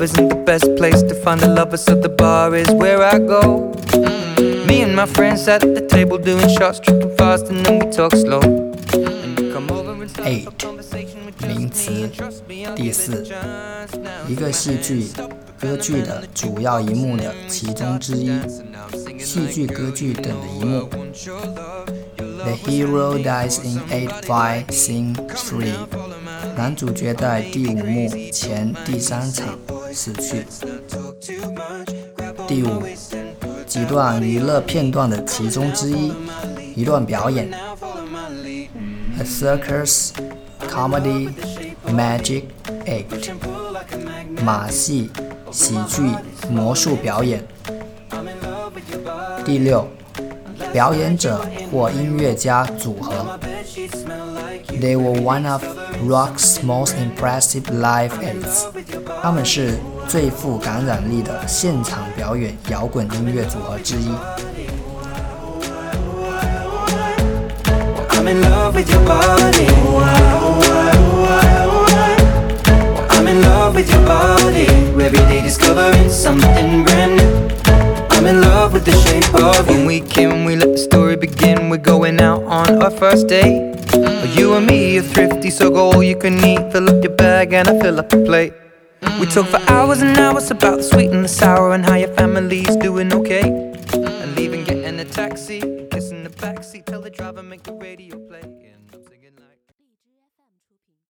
club isn't the best place to find a lover, so the bar is where I go. Mm -hmm. Me and my friends at the table doing shots, tripping fast, and then we talk slow. and come on Eight 名词第四，一个戏剧歌剧的主要一幕的其中之一，戏剧歌剧等的一幕。The hero dies in Act five scene three。男主角在第五幕前第三场。死去。第五，几段娱乐片段的其中之一，一段表演。A circus, comedy, magic act。马戏、喜剧、魔术表演。第六，表演者或音乐家组合。They were one of rock's most impressive live acts。他们是最富感染力的现场表演摇滚音乐组合之一。 I'm in love with your body. I'm in love with your body. Every day discovering something brand you. we let the story begin. We're going out on our first date. Mm. You and me are thrifty, so go all you can eat. Fill up your bag and I fill up the plate. We talk for mm. hours and hours about the sweet and the sour and how your family's doing okay. And mm. leaving, getting a taxi, kissing the backseat, tell the driver make the radio play.